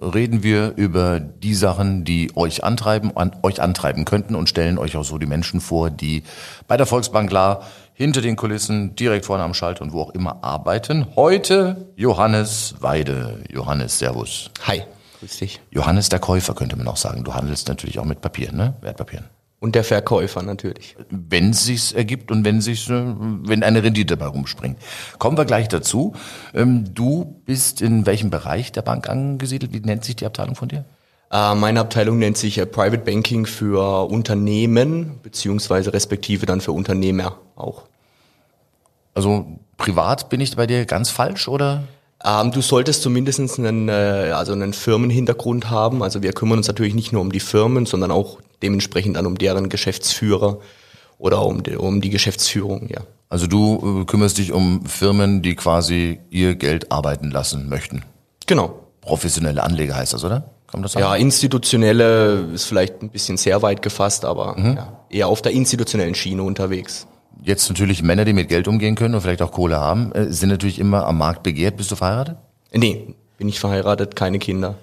reden wir über die Sachen, die euch antreiben, an, euch antreiben könnten und stellen euch auch so die Menschen vor, die bei der Volksbank klar hinter den Kulissen, direkt vorne am Schalt und wo auch immer arbeiten. Heute Johannes Weide. Johannes, Servus. Hi, grüß dich. Johannes der Käufer könnte man auch sagen. Du handelst natürlich auch mit Papier, ne? Wertpapieren. Und der Verkäufer natürlich. Wenn es sich ergibt und wenn sich, wenn eine Rendite dabei rumspringt. Kommen wir gleich dazu. Ähm, du bist in welchem Bereich der Bank angesiedelt? Wie nennt sich die Abteilung von dir? Äh, meine Abteilung nennt sich äh, Private Banking für Unternehmen, beziehungsweise respektive dann für Unternehmer auch. Also privat bin ich bei dir ganz falsch oder? Ähm, du solltest zumindest einen, äh, also einen Firmenhintergrund haben. Also wir kümmern uns natürlich nicht nur um die Firmen, sondern auch dementsprechend dann um deren Geschäftsführer oder um die, um die Geschäftsführung, ja. Also du äh, kümmerst dich um Firmen, die quasi ihr Geld arbeiten lassen möchten. Genau. Professionelle Anleger heißt das, oder? Das? Ja, institutionelle ist vielleicht ein bisschen sehr weit gefasst, aber mhm. ja, eher auf der institutionellen Schiene unterwegs jetzt natürlich Männer, die mit Geld umgehen können und vielleicht auch Kohle haben, äh, sind natürlich immer am Markt begehrt. Bist du verheiratet? Nee, bin ich verheiratet, keine Kinder.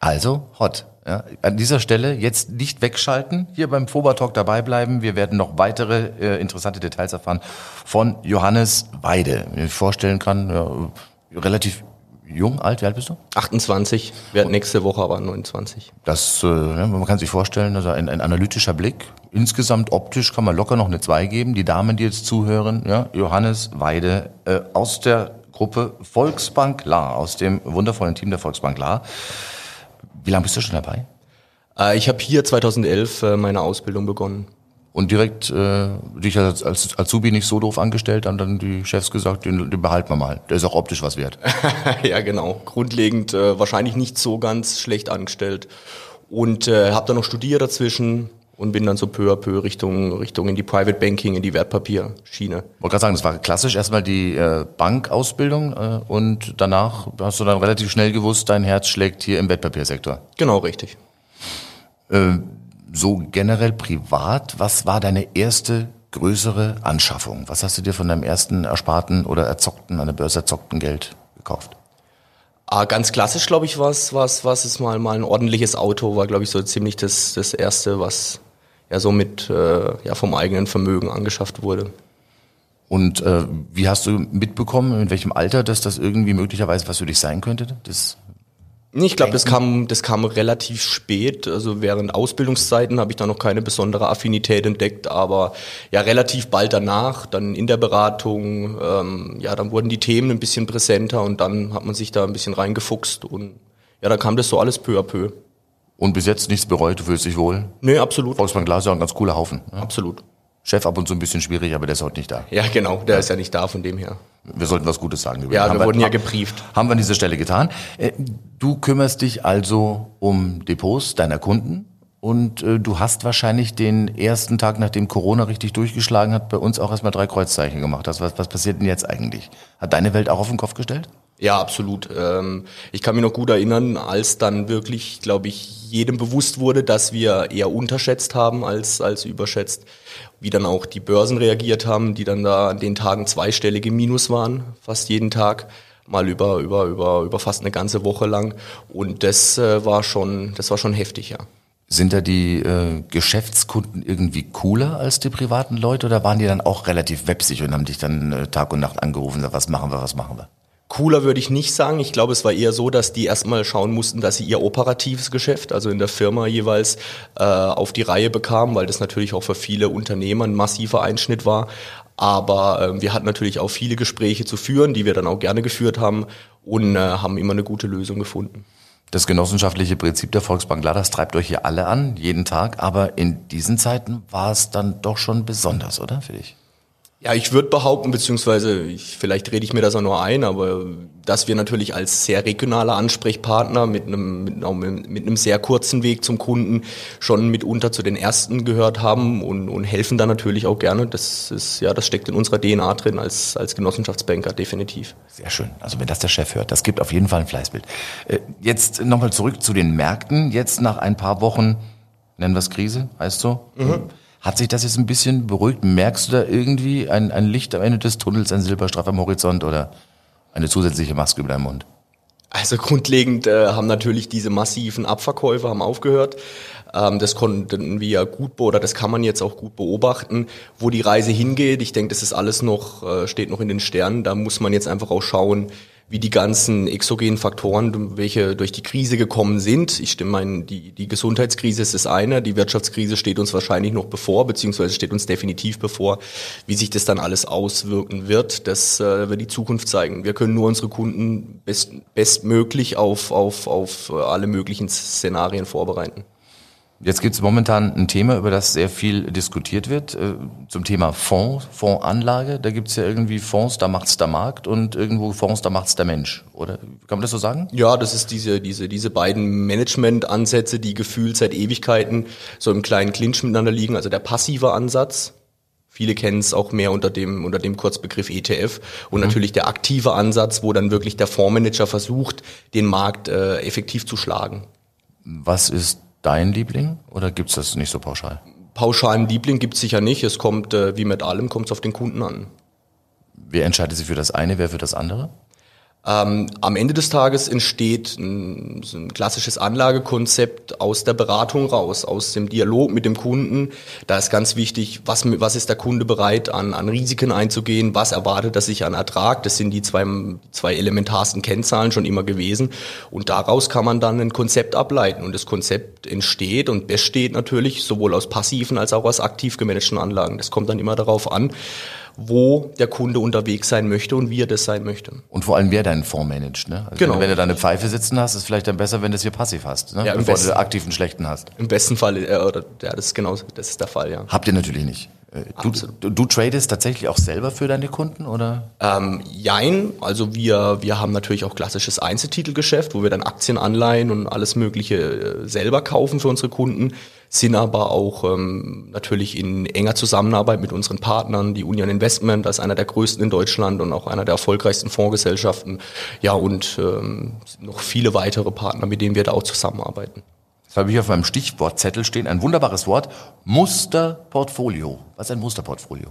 Also, hot. Ja, an dieser Stelle jetzt nicht wegschalten, hier beim Foba Talk dabei bleiben. Wir werden noch weitere äh, interessante Details erfahren von Johannes Weide. Wenn ich vorstellen kann, ja, relativ jung, alt, wie alt bist du? 28, werde nächste Woche aber 29. Das, äh, man kann sich vorstellen, also ein, ein analytischer Blick. Insgesamt optisch kann man locker noch eine 2 geben. Die Damen, die jetzt zuhören, ja, Johannes Weide äh, aus der Gruppe Volksbank La, aus dem wundervollen Team der Volksbank La. Wie lange bist du schon dabei? Äh, ich habe hier 2011 äh, meine Ausbildung begonnen. Und direkt äh, dich als, als Azubi nicht so doof angestellt, haben dann die Chefs gesagt, den, den behalten wir mal. Der ist auch optisch was wert. ja, genau. Grundlegend äh, wahrscheinlich nicht so ganz schlecht angestellt. Und äh, habe dann noch studiert dazwischen und bin dann so peu à peu Richtung, Richtung in die Private Banking, in die Wertpapierschiene. Ich wollte gerade sagen, das war klassisch erstmal die äh, Bankausbildung äh, und danach hast du dann relativ schnell gewusst, dein Herz schlägt hier im Wertpapiersektor. Genau, richtig. Äh, so generell privat, was war deine erste größere Anschaffung? Was hast du dir von deinem ersten ersparten oder erzockten, an der Börse erzockten Geld gekauft? Ah, ganz klassisch, glaube ich, was, was, was ist mal, mal ein ordentliches Auto, war, glaube ich, so ziemlich das, das erste, was ja so mit, äh, ja, vom eigenen Vermögen angeschafft wurde. Und äh, wie hast du mitbekommen, in welchem Alter, dass das irgendwie möglicherweise was für dich sein könnte? Das ich glaube, das kam, das kam relativ spät. Also während Ausbildungszeiten habe ich da noch keine besondere Affinität entdeckt, aber ja relativ bald danach, dann in der Beratung, ähm, ja, dann wurden die Themen ein bisschen präsenter und dann hat man sich da ein bisschen reingefuchst und ja, dann kam das so alles peu à peu. Und bis jetzt nichts bereut, du fühlst dich wohl? Nee, absolut. Volksbank Glas ist ja ein ganz cooler Haufen. Ja? Absolut. Chef ab und zu ein bisschen schwierig, aber der ist heute nicht da. Ja, genau, der ja. ist ja nicht da von dem her. Wir sollten was Gutes sagen. Über ja, wir wurden ja gebrieft. Haben wir an dieser Stelle getan. Äh, du kümmerst dich also um Depots deiner Kunden und äh, du hast wahrscheinlich den ersten Tag, nachdem Corona richtig durchgeschlagen hat, bei uns auch erstmal drei Kreuzzeichen gemacht. was, was passiert denn jetzt eigentlich? Hat deine Welt auch auf den Kopf gestellt? Ja, absolut. Ähm, ich kann mich noch gut erinnern, als dann wirklich, glaube ich, jedem bewusst wurde, dass wir eher unterschätzt haben als, als überschätzt. Wie dann auch die Börsen reagiert haben, die dann da an den Tagen zweistellige Minus waren, fast jeden Tag, mal über, über, über, über fast eine ganze Woche lang. Und das äh, war schon, das war schon heftig, ja. Sind da die äh, Geschäftskunden irgendwie cooler als die privaten Leute oder waren die dann auch relativ websig und haben dich dann äh, Tag und Nacht angerufen und was machen wir, was machen wir? Cooler würde ich nicht sagen. Ich glaube, es war eher so, dass die erstmal schauen mussten, dass sie ihr operatives Geschäft, also in der Firma jeweils, äh, auf die Reihe bekamen, weil das natürlich auch für viele Unternehmer ein massiver Einschnitt war. Aber äh, wir hatten natürlich auch viele Gespräche zu führen, die wir dann auch gerne geführt haben und äh, haben immer eine gute Lösung gefunden. Das genossenschaftliche Prinzip der Volksbank das treibt euch hier alle an, jeden Tag. Aber in diesen Zeiten war es dann doch schon besonders, oder für dich? Ja, ich würde behaupten, beziehungsweise ich, vielleicht rede ich mir das auch nur ein, aber dass wir natürlich als sehr regionaler Ansprechpartner mit einem, mit, mit einem sehr kurzen Weg zum Kunden schon mitunter zu den ersten gehört haben und, und helfen da natürlich auch gerne. Das ist ja, das steckt in unserer DNA drin als, als Genossenschaftsbanker, definitiv. Sehr schön. Also wenn das der Chef hört, das gibt auf jeden Fall ein Fleißbild. Äh, jetzt nochmal zurück zu den Märkten. Jetzt nach ein paar Wochen, nennen wir es Krise, heißt so. Mhm hat sich das jetzt ein bisschen beruhigt? Merkst du da irgendwie ein, ein Licht am Ende des Tunnels, ein Silberstraff am Horizont oder eine zusätzliche Maske über deinem Mund? Also grundlegend äh, haben natürlich diese massiven Abverkäufe haben aufgehört. Ähm, das konnten wir gut oder das kann man jetzt auch gut beobachten, wo die Reise hingeht. Ich denke, das ist alles noch äh, steht noch in den Sternen. Da muss man jetzt einfach auch schauen, wie die ganzen exogenen Faktoren, welche durch die Krise gekommen sind. Ich stimme ein, die, die Gesundheitskrise ist das eine, die Wirtschaftskrise steht uns wahrscheinlich noch bevor, beziehungsweise steht uns definitiv bevor. Wie sich das dann alles auswirken wird, das äh, wird die Zukunft zeigen. Wir können nur unsere Kunden best, bestmöglich auf, auf, auf alle möglichen Szenarien vorbereiten. Jetzt gibt es momentan ein Thema, über das sehr viel diskutiert wird, äh, zum Thema Fonds, Fondsanlage. Da gibt es ja irgendwie Fonds, da macht's der Markt und irgendwo Fonds, da macht's der Mensch. Oder kann man das so sagen? Ja, das ist diese, diese, diese beiden Management-Ansätze, die gefühlt seit Ewigkeiten so im kleinen Clinch miteinander liegen. Also der passive Ansatz, Viele kennen es auch mehr unter dem, unter dem Kurzbegriff ETF. Und mhm. natürlich der aktive Ansatz, wo dann wirklich der Fondsmanager versucht, den Markt äh, effektiv zu schlagen. Was ist dein Liebling oder gibt's das nicht so pauschal? Pauschalen Liebling gibt's sicher nicht. Es kommt, äh, wie mit allem, kommt es auf den Kunden an. Wer entscheidet sich für das eine, wer für das andere? Ähm, am Ende des Tages entsteht ein, so ein, klassisches Anlagekonzept aus der Beratung raus, aus dem Dialog mit dem Kunden. Da ist ganz wichtig, was, was ist der Kunde bereit an, an Risiken einzugehen, was erwartet er sich an Ertrag. Das sind die zwei, zwei elementarsten Kennzahlen schon immer gewesen. Und daraus kann man dann ein Konzept ableiten. Und das Konzept entsteht und besteht natürlich sowohl aus passiven als auch aus aktiv gemanagten Anlagen. Das kommt dann immer darauf an, wo der Kunde unterwegs sein möchte und wie er das sein möchte. Und vor allem, wer deinen Fonds managt. Ne? Also genau. Wenn, du da eine Pfeife sitzen hast, ist es vielleicht dann besser, wenn du es hier passiv hast, ne? ja, bevor besten, du aktiv einen schlechten hast. Im besten Fall, äh, oder, ja, das ist genau, das ist der Fall, ja. Habt ihr natürlich nicht. Äh, du, du, du, tradest tatsächlich auch selber für deine Kunden oder? Ähm, jein, also wir, wir haben natürlich auch klassisches Einzeltitelgeschäft, wo wir dann Aktien, Anleihen und alles Mögliche äh, selber kaufen für unsere Kunden, sind aber auch ähm, natürlich in enger Zusammenarbeit mit unseren Partnern, die Union Investment als einer der größten in Deutschland und auch einer der erfolgreichsten Fondsgesellschaften, ja und ähm, noch viele weitere Partner, mit denen wir da auch zusammenarbeiten. Das habe ich auf meinem Stichwortzettel stehen. Ein wunderbares Wort. Musterportfolio. Was ist ein Musterportfolio?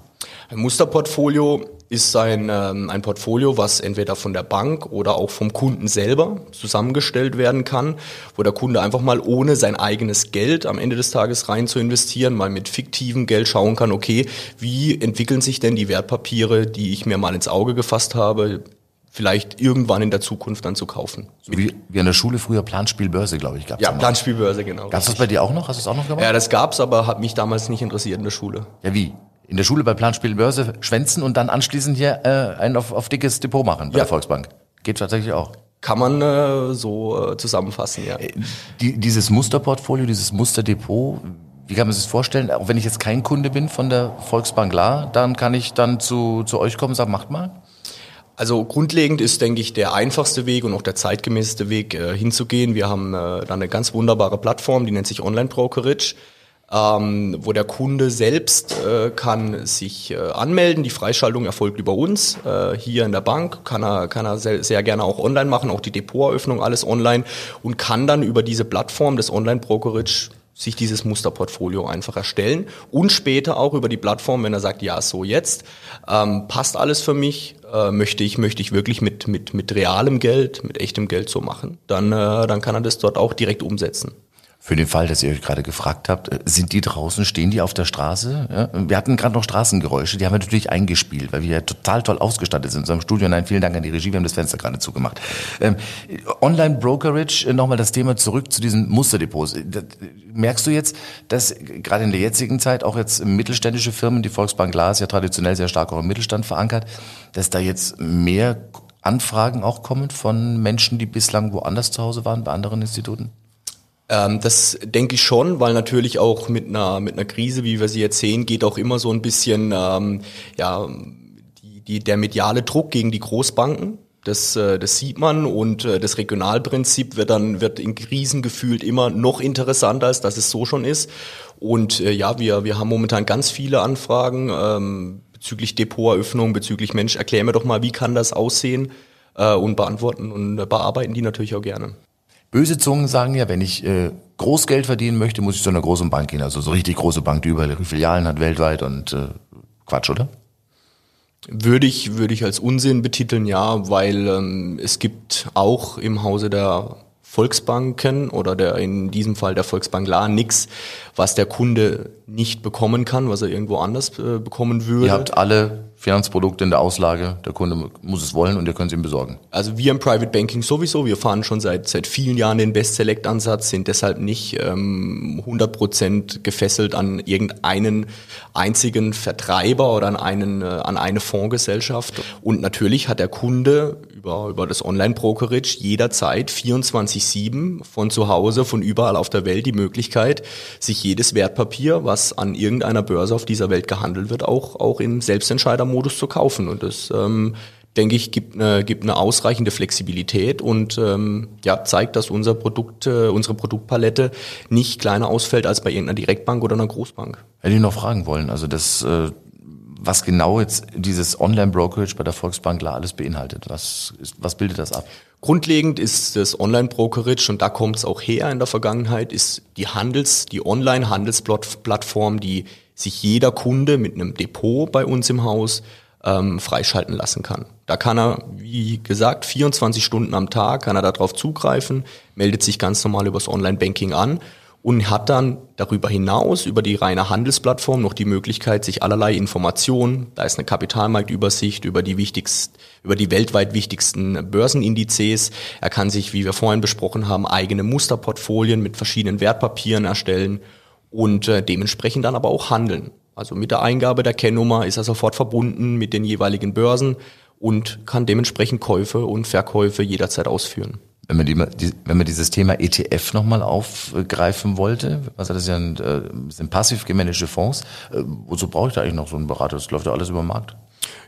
Ein Musterportfolio ist ein, ähm, ein Portfolio, was entweder von der Bank oder auch vom Kunden selber zusammengestellt werden kann, wo der Kunde einfach mal ohne sein eigenes Geld am Ende des Tages rein zu investieren, mal mit fiktivem Geld schauen kann, okay, wie entwickeln sich denn die Wertpapiere, die ich mir mal ins Auge gefasst habe, vielleicht irgendwann in der Zukunft dann zu kaufen. So wie, wie an der Schule früher Planspielbörse, glaube ich, gab es. Ja, Planspielbörse, genau. Gab es das bei dir auch noch? Hast du es auch noch gemacht? Ja, das gab's, aber hat mich damals nicht interessiert in der Schule. Ja, wie? In der Schule bei Planspielbörse schwänzen und dann anschließend hier äh, ein auf, auf dickes Depot machen bei ja. der Volksbank. Geht tatsächlich auch. Kann man äh, so äh, zusammenfassen, ja. Äh, die, dieses Musterportfolio, dieses Musterdepot, wie kann man sich das vorstellen? Auch wenn ich jetzt kein Kunde bin von der Volksbank La, dann kann ich dann zu, zu euch kommen und sagen, macht mal? Also grundlegend ist, denke ich, der einfachste Weg und auch der zeitgemäßeste Weg äh, hinzugehen. Wir haben äh, da eine ganz wunderbare Plattform, die nennt sich Online Brokerage. Ähm, wo der Kunde selbst äh, kann sich äh, anmelden. Die Freischaltung erfolgt über uns äh, hier in der Bank. Kann er, kann er sehr, sehr gerne auch online machen, auch die Depoteröffnung alles online und kann dann über diese Plattform des Online Brokerage sich dieses Musterportfolio einfach erstellen und später auch über die Plattform, wenn er sagt, ja, so jetzt, ähm, passt alles für mich, äh, möchte ich, möchte ich wirklich mit, mit, mit realem Geld, mit echtem Geld so machen, dann, äh, dann kann er das dort auch direkt umsetzen. Für den Fall, dass ihr euch gerade gefragt habt, äh, sind die draußen, stehen die auf der Straße? Ja? Wir hatten gerade noch Straßengeräusche, die haben wir natürlich eingespielt, weil wir ja total toll ausgestattet sind in unserem Studio. Nein, vielen Dank an die Regie, wir haben das Fenster gerade zugemacht. Ähm, Online-Brokerage, äh, nochmal das Thema zurück zu diesen Musterdepots. Äh, merkst du jetzt, dass gerade in der jetzigen Zeit auch jetzt mittelständische Firmen, die Volksbank Glas ja traditionell sehr stark auch im Mittelstand verankert, dass da jetzt mehr Anfragen auch kommen von Menschen, die bislang woanders zu Hause waren, bei anderen Instituten? Ähm, das denke ich schon, weil natürlich auch mit einer mit einer Krise, wie wir sie jetzt sehen, geht auch immer so ein bisschen ähm, ja die, die, der mediale Druck gegen die Großbanken. Das, äh, das sieht man und äh, das Regionalprinzip wird dann wird in Krisen gefühlt immer noch interessanter, als dass es so schon ist. Und äh, ja, wir wir haben momentan ganz viele Anfragen ähm, bezüglich Depoteröffnung, bezüglich Mensch, erklär mir doch mal, wie kann das aussehen äh, und beantworten und bearbeiten die natürlich auch gerne. Böse Zungen sagen ja, wenn ich äh, Großgeld verdienen möchte, muss ich zu einer großen Bank gehen. Also so richtig große Bank, die überall Filialen hat weltweit und äh, Quatsch, oder? Würde ich, würde ich als Unsinn betiteln, ja, weil ähm, es gibt auch im Hause der Volksbanken oder der in diesem Fall der Volksbank La nichts, was der Kunde nicht bekommen kann, was er irgendwo anders äh, bekommen würde. Ihr habt alle Finanzprodukte in der Auslage, der Kunde muss es wollen und ihr könnt es ihm besorgen. Also wir im Private Banking sowieso, wir fahren schon seit seit vielen Jahren den Best Select Ansatz, sind deshalb nicht ähm, 100% gefesselt an irgendeinen einzigen Vertreiber oder an einen äh, an eine Fondsgesellschaft und natürlich hat der Kunde über über das Online Brokerage jederzeit 24/7 von zu Hause, von überall auf der Welt die Möglichkeit, sich jedes Wertpapier, was an irgendeiner Börse auf dieser Welt gehandelt wird, auch auch im Selbstentscheider Modus zu kaufen. Und das, ähm, denke ich, gibt eine, gibt eine ausreichende Flexibilität und ähm, ja, zeigt, dass unser Produkt, äh, unsere Produktpalette nicht kleiner ausfällt als bei irgendeiner Direktbank oder einer Großbank. Hätte ich noch fragen wollen. Also das, äh, was genau jetzt dieses Online-Brokerage bei der Volksbank alles beinhaltet. Was, ist, was bildet das ab? Grundlegend ist das Online-Brokerage, und da kommt es auch her in der Vergangenheit, ist die Handels-, die Online-Handelsplattform, die sich jeder Kunde mit einem Depot bei uns im Haus ähm, freischalten lassen kann. Da kann er, wie gesagt, 24 Stunden am Tag kann er darauf zugreifen, meldet sich ganz normal übers Online-Banking an und hat dann darüber hinaus über die reine Handelsplattform noch die Möglichkeit, sich allerlei Informationen, da ist eine Kapitalmarktübersicht über die wichtigsten, über die weltweit wichtigsten Börsenindizes. Er kann sich, wie wir vorhin besprochen haben, eigene Musterportfolien mit verschiedenen Wertpapieren erstellen und äh, dementsprechend dann aber auch handeln. Also mit der Eingabe der Kennnummer ist er sofort verbunden mit den jeweiligen Börsen und kann dementsprechend Käufe und Verkäufe jederzeit ausführen. Wenn man, die, wenn man dieses Thema ETF nochmal aufgreifen wollte, also das sind, äh, sind passiv gemanagte Fonds, äh, wozu brauche ich da eigentlich noch so einen Berater? Das läuft ja alles über den Markt.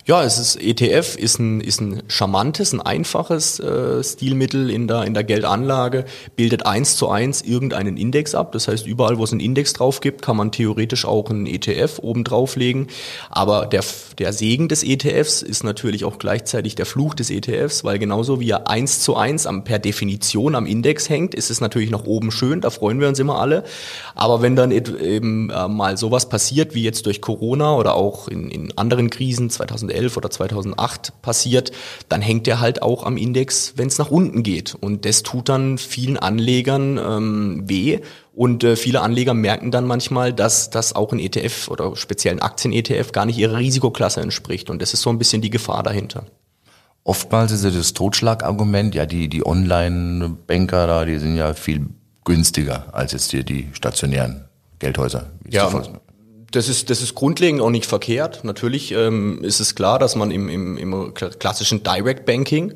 Ja, es ist ETF ist ein ist ein charmantes, ein einfaches äh, Stilmittel in der in der Geldanlage, bildet eins zu eins irgendeinen Index ab. Das heißt, überall, wo es einen Index drauf gibt, kann man theoretisch auch einen ETF oben drauflegen. Aber der der Segen des ETFs ist natürlich auch gleichzeitig der Fluch des ETFs, weil genauso wie er eins zu eins am, per Definition am Index hängt, ist es natürlich nach oben schön. Da freuen wir uns immer alle. Aber wenn dann eben äh, mal sowas passiert wie jetzt durch Corona oder auch in, in anderen Krisen 2011 2011 oder 2008 passiert, dann hängt der halt auch am Index, wenn es nach unten geht. Und das tut dann vielen Anlegern ähm, weh. Und äh, viele Anleger merken dann manchmal, dass das auch ein ETF oder speziellen Aktien-ETF gar nicht ihrer Risikoklasse entspricht. Und das ist so ein bisschen die Gefahr dahinter. Oftmals ist ja das Totschlagargument, ja, die, die Online-Banker da, die sind ja viel günstiger als jetzt hier die stationären Geldhäuser. Ja, das ist, das ist grundlegend auch nicht verkehrt. Natürlich ähm, ist es klar, dass man im, im, im klassischen Direct Banking,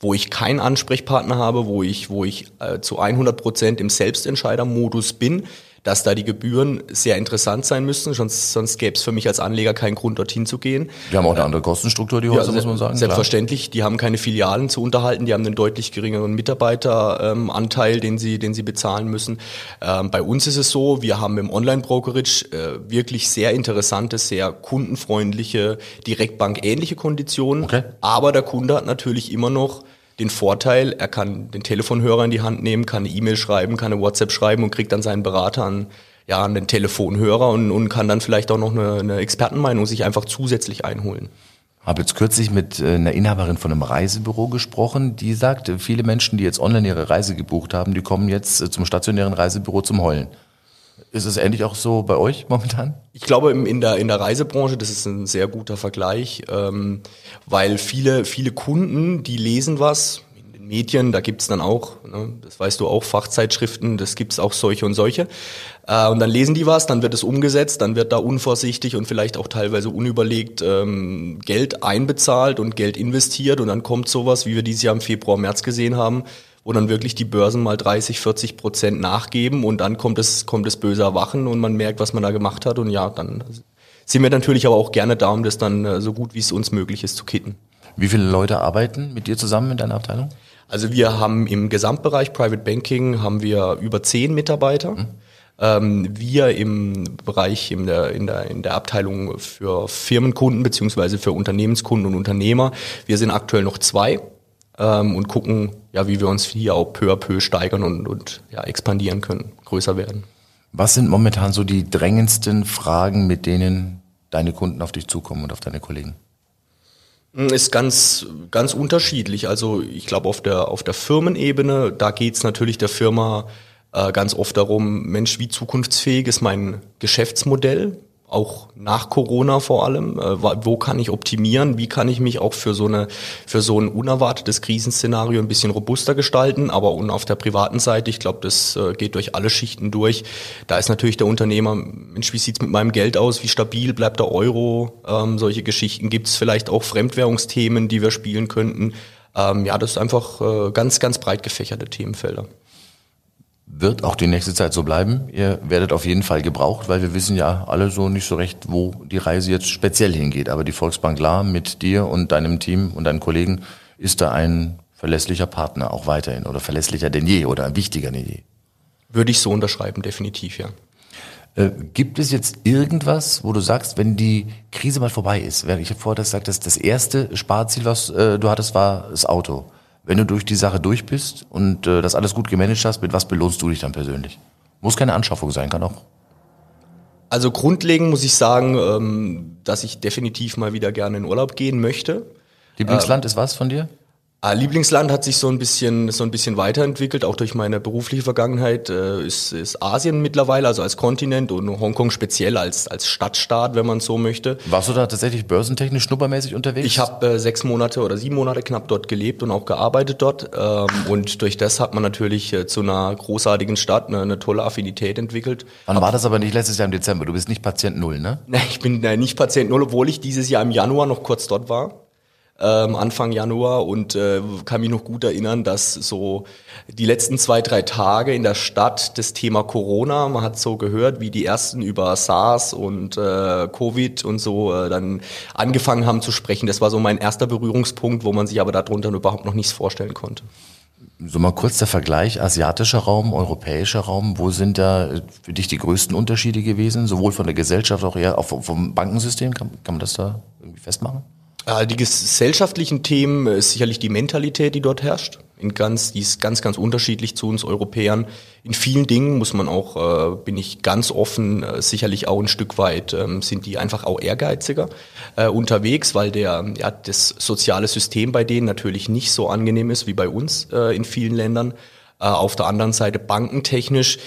wo ich keinen Ansprechpartner habe, wo ich, wo ich äh, zu 100 Prozent im Selbstentscheidermodus bin, dass da die Gebühren sehr interessant sein müssten, sonst, sonst gäbe es für mich als Anleger keinen Grund, dorthin zu gehen. Die haben auch eine andere Kostenstruktur, die Häuser, ja, muss man sagen. Selbstverständlich, klar. die haben keine Filialen zu unterhalten, die haben einen deutlich geringeren Mitarbeiteranteil, ähm, den sie, den sie bezahlen müssen. Ähm, bei uns ist es so, wir haben im Online-Brokerage äh, wirklich sehr interessante, sehr kundenfreundliche, Direktbank-ähnliche Konditionen. Okay. Aber der Kunde hat natürlich immer noch den Vorteil, er kann den Telefonhörer in die Hand nehmen, kann eine E-Mail schreiben, kann eine WhatsApp schreiben und kriegt dann seinen Berater an, ja, an den Telefonhörer und, und kann dann vielleicht auch noch eine, eine Expertenmeinung sich einfach zusätzlich einholen. Habe jetzt kürzlich mit äh, einer Inhaberin von einem Reisebüro gesprochen, die sagte, viele Menschen, die jetzt online ihre Reise gebucht haben, die kommen jetzt äh, zum stationären Reisebüro zum Heulen. Ist es ähnlich auch so bei euch momentan? Ich glaube, in der, in der Reisebranche, das ist ein sehr guter Vergleich, ähm, weil viele, viele Kunden, die lesen was, in den Medien, da gibt's dann auch, ne, das weißt du auch, Fachzeitschriften, das gibt's auch solche und solche. Äh, und dann lesen die was, dann wird es umgesetzt, dann wird da unvorsichtig und vielleicht auch teilweise unüberlegt ähm, Geld einbezahlt und Geld investiert und dann kommt sowas, wie wir dieses Jahr im Februar, März gesehen haben, wo dann wirklich die Börsen mal 30, 40 Prozent nachgeben und dann kommt es, kommt es böse Erwachen und man merkt, was man da gemacht hat und ja, dann sind wir natürlich aber auch gerne da, um das dann äh, so gut wie es uns möglich ist zu kitten. Wie viele Leute arbeiten mit dir zusammen in deiner Abteilung? Also wir haben im Gesamtbereich Private Banking haben wir über zehn Mitarbeiter. Mhm. Ähm, wir im Bereich in der, in, der, in der Abteilung für Firmenkunden beziehungsweise für Unternehmenskunden und Unternehmer, wir sind aktuell noch zwei ähm, und gucken, ja, wie wir uns hier auch peu à peu steigern und, und ja, expandieren können, größer werden. Was sind momentan so die drängendsten Fragen, mit denen deine Kunden auf dich zukommen und auf deine Kollegen? Hm, ist ganz, ganz unterschiedlich. Also ich glaube, auf der, auf der Firmenebene, da geht's natürlich der Firma äh, ganz oft darum, Mensch, wie zukunftsfähig ist mein Geschäftsmodell? Auch nach Corona vor allem, äh, wo kann ich optimieren, wie kann ich mich auch für so eine für so ein unerwartetes Krisenszenario ein bisschen robuster gestalten, aber und auf der privaten Seite, ich glaube, das äh, geht durch alle Schichten durch. Da ist natürlich der Unternehmer, Mensch, wie sieht's mit meinem Geld aus, wie stabil bleibt der Euro, ähm, solche Geschichten. Gibt's vielleicht auch Fremdwährungsthemen, die wir spielen könnten. Ähm, ja, das ist einfach äh, ganz ganz breit gefächerte Themenfelder wird auch die nächste Zeit so bleiben. Ihr werdet auf jeden Fall gebraucht, weil wir wissen ja alle so nicht so recht, wo die Reise jetzt speziell hingeht. Aber die Volksbank La mit dir und deinem Team und deinen Kollegen ist da ein verlässlicher Partner auch weiterhin oder verlässlicher denn je oder wichtiger denn je. Würde ich so unterschreiben, definitiv, ja. Äh, gibt es jetzt irgendwas, wo du sagst, wenn die Krise mal vorbei ist? Ich habe vorher gesagt, dass das erste Sparziel, was äh, du hattest, war das Auto. Wenn du durch die Sache durch bist und äh, das alles gut gemanagt hast, mit was belohnst du dich dann persönlich? Muss keine Anschaffung sein, kann auch. Also grundlegend muss ich sagen, ähm, dass ich definitiv mal wieder gerne in Urlaub gehen möchte. Lieblingsland ähm, ist was von dir? Ah, Lieblingsland hat sich so ein bisschen so ein bisschen weiterentwickelt, auch durch meine berufliche Vergangenheit äh, ist, ist Asien mittlerweile, also als Kontinent und Hongkong speziell als als Stadtstaat, wenn man so möchte. Warst du da tatsächlich börsentechnisch schnuppermäßig unterwegs? Ich habe äh, sechs Monate oder sieben Monate knapp dort gelebt und auch gearbeitet dort ähm, und durch das hat man natürlich äh, zu einer großartigen Stadt eine, eine tolle Affinität entwickelt. Wann war das aber nicht letztes Jahr im Dezember? Du bist nicht Patient Null, ne? Nein, ich bin nicht Patient Null, obwohl ich dieses Jahr im Januar noch kurz dort war ähm, Anfang Januar und äh, kann mich noch gut erinnern, dass so die letzten zwei, drei Tage in der Stadt das Thema Corona, man hat so gehört, wie die ersten über SARS und äh, Covid und so äh, dann angefangen haben zu sprechen. Das war so mein erster Berührungspunkt, wo man sich aber darunter überhaupt noch nichts vorstellen konnte. So mal kurz der Vergleich, asiatischer Raum, europäischer Raum, wo sind da für dich die größten Unterschiede gewesen, sowohl von der Gesellschaft, auch eher auch vom Bankensystem, kann, kann man das da irgendwie festmachen? Äh, die gesellschaftlichen Themen ist sicherlich die Mentalität, die dort herrscht. In ganz, die ist ganz, ganz unterschiedlich zu uns Europäern. In vielen Dingen muss man auch, äh, bin ich ganz offen, äh, sicherlich auch ein Stück weit ähm, sind die einfach auch ehrgeiziger äh, unterwegs, weil der, ja, das soziale System bei denen natürlich nicht so angenehm ist wie bei uns äh, in vielen Ländern. Äh, auf der anderen Seite bankentechnisch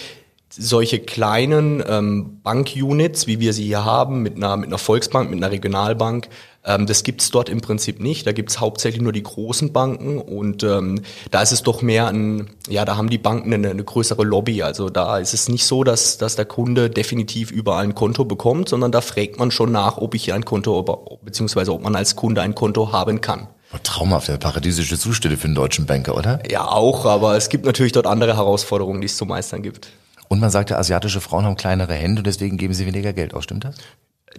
solche kleinen ähm, Bankunits, wie wir sie hier haben, mit einer, mit einer Volksbank, mit einer Regionalbank, das gibt's dort im Prinzip nicht. Da gibt's hauptsächlich nur die großen Banken und ähm, da ist es doch mehr ein, ja, da haben die Banken eine, eine, größere Lobby. Also da ist es nicht so, dass, dass der Kunde definitiv überall ein Konto bekommt, sondern da fragt man schon nach, ob ich ein Konto, beziehungsweise ob man als Kunde ein Konto haben kann. Traumhafte, paradiesische Zustände für einen deutschen Banker, oder? Ja, auch, aber es gibt natürlich dort andere Herausforderungen, die es zu meistern gibt. Und man sagt ja, asiatische Frauen haben kleinere Hände und deswegen geben sie weniger Geld aus, stimmt das?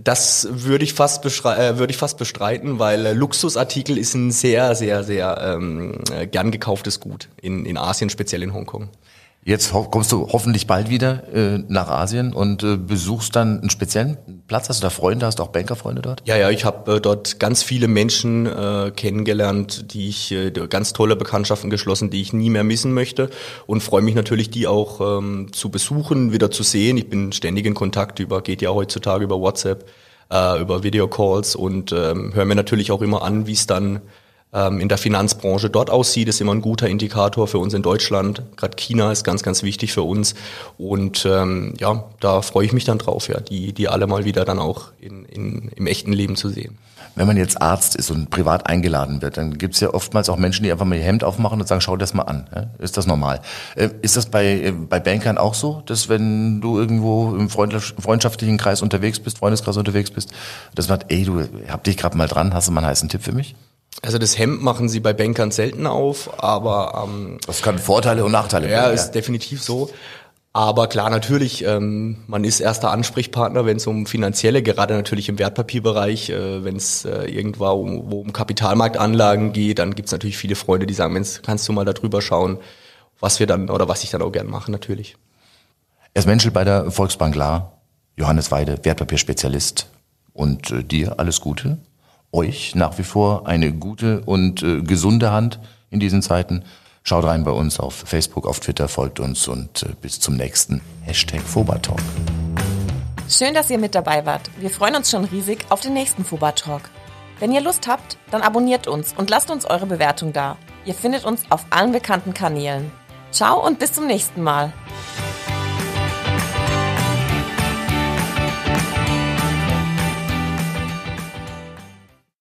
Das würde ich fast äh, würde ich fast bestreiten, weil äh, Luxusartikel ist ein sehr, sehr, sehr ähm, äh, gern gekauftes Gut in, in Asien, speziell in Hongkong. Jetzt kommst du hoffentlich bald wieder äh, nach Asien und äh, besuchst dann einen speziellen Platz. Hast du da Freunde? Hast du auch Bankerfreunde dort? Ja, ja, ich habe äh, dort ganz viele Menschen äh, kennengelernt, die ich äh, ganz tolle Bekanntschaften geschlossen, die ich nie mehr missen möchte und freue mich natürlich, die auch ähm, zu besuchen, wieder zu sehen. Ich bin ständig in Kontakt über, geht ja heutzutage über WhatsApp, äh, über Videocalls und ähm, höre mir natürlich auch immer an, wie es dann in der Finanzbranche dort aussieht, ist immer ein guter Indikator für uns in Deutschland. Gerade China ist ganz, ganz wichtig für uns. Und ähm, ja, da freue ich mich dann drauf, ja, die, die alle mal wieder dann auch in, in, im echten Leben zu sehen. Wenn man jetzt Arzt ist und privat eingeladen wird, dann gibt es ja oftmals auch Menschen, die einfach mal ihr Hemd aufmachen und sagen, schau das mal an. Ist das normal? Äh, ist das bei, äh, bei Bankern auch so, dass wenn du irgendwo im freundschaftlichen Kreis unterwegs bist, Freundeskreis unterwegs bist, dass man sagt, ey, du hab dich gerade mal dran, hast du mal einen heißen Tipp für mich? Also das Hemd machen sie bei Bankern selten auf, aber ähm, Das kann Vorteile und Nachteile ja, bringen. ist definitiv so. Aber klar, natürlich, ähm, man ist erster Ansprechpartner, wenn es um finanzielle, gerade natürlich im Wertpapierbereich, äh, wenn es äh, irgendwo um, wo um Kapitalmarktanlagen geht, dann gibt's natürlich viele Freunde, die sagen, Mensch, kannst du mal da drüber schauen, was wir dann oder was ich dann auch gern mache, natürlich. Erst Menschel bei der Volksbank La, Johannes Weide, Wertpapierspezialist. Und äh, dir alles Gute. Euch nach wie vor eine gute und äh, gesunde Hand in diesen Zeiten. Schaut rein bei uns auf Facebook, auf Twitter, folgt uns und äh, bis zum nächsten Hashtag Fobatalk. Schön, dass ihr mit dabei wart. Wir freuen uns schon riesig auf den nächsten Fuba Talk. Wenn ihr Lust habt, dann abonniert uns und lasst uns eure Bewertung da. Ihr findet uns auf allen bekannten Kanälen. Ciao und bis zum nächsten Mal.